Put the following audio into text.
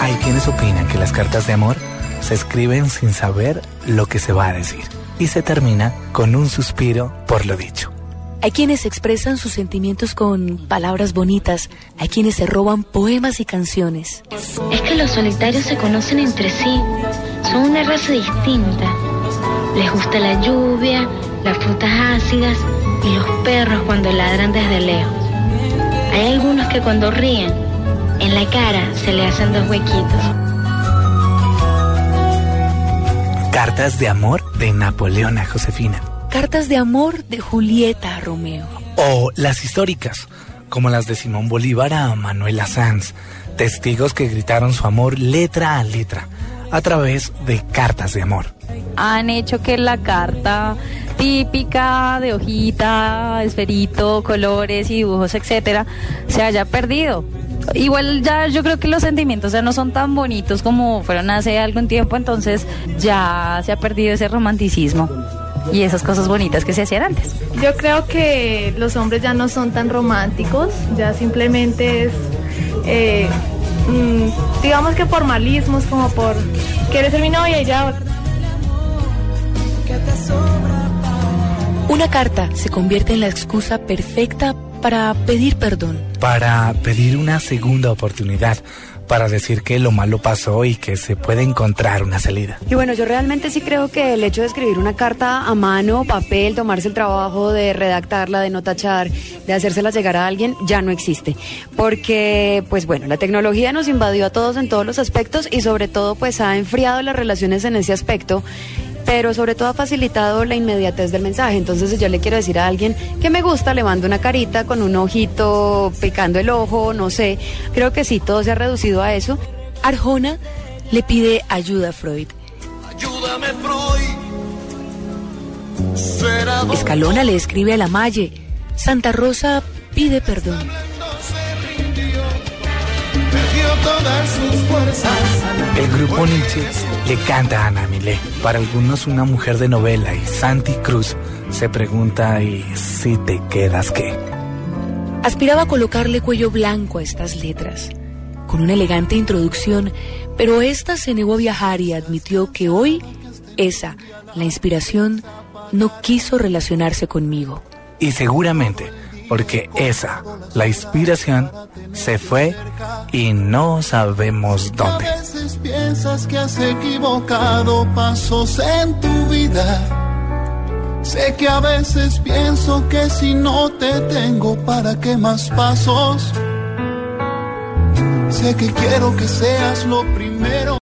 Hay quienes opinan que las cartas de amor se escriben sin saber lo que se va a decir y se termina con un suspiro por lo dicho. Hay quienes expresan sus sentimientos con palabras bonitas, hay quienes se roban poemas y canciones. Es que los solitarios se conocen entre sí, son una raza distinta. Les gusta la lluvia, las frutas ácidas y los perros cuando ladran desde lejos. Hay algunos que cuando ríen, en la cara se le hacen dos huequitos. Cartas de amor de Napoleón a Josefina. Cartas de amor de Julieta a Romeo. O las históricas, como las de Simón Bolívar a Manuela Sanz, testigos que gritaron su amor letra a letra a través de cartas de amor. Han hecho que la carta típica de hojita, esferito, colores y dibujos, etcétera, se haya perdido. Igual ya yo creo que los sentimientos ya no son tan bonitos como fueron hace algún tiempo, entonces ya se ha perdido ese romanticismo y esas cosas bonitas que se hacían antes. Yo creo que los hombres ya no son tan románticos, ya simplemente es, eh, mm, digamos que formalismos, como por, ¿quieres ser mi novia? Y ya. Una carta se convierte en la excusa perfecta para pedir perdón. Para pedir una segunda oportunidad, para decir que lo malo pasó y que se puede encontrar una salida. Y bueno, yo realmente sí creo que el hecho de escribir una carta a mano, papel, tomarse el trabajo de redactarla, de no tachar, de hacérsela llegar a alguien, ya no existe. Porque, pues bueno, la tecnología nos invadió a todos en todos los aspectos y sobre todo pues ha enfriado las relaciones en ese aspecto pero sobre todo ha facilitado la inmediatez del mensaje. Entonces, si yo le quiero decir a alguien que me gusta, le mando una carita con un ojito picando el ojo, no sé. Creo que sí, todo se ha reducido a eso. Arjona le pide ayuda a Freud. Ayúdame, Freud. Escalona le escribe a la Malle. Santa Rosa pide perdón. El grupo Nietzsche le canta a Ana Milé. Para algunos una mujer de novela y Santi Cruz se pregunta y si te quedas qué. Aspiraba a colocarle cuello blanco a estas letras, con una elegante introducción, pero esta se negó a viajar y admitió que hoy esa, la inspiración, no quiso relacionarse conmigo. Y seguramente porque esa, la inspiración, se fue y no sabemos dónde. A veces piensas que has equivocado pasos en tu vida. Sé que a veces pienso que si no te tengo, ¿para qué más pasos? Sé que quiero que seas lo primero.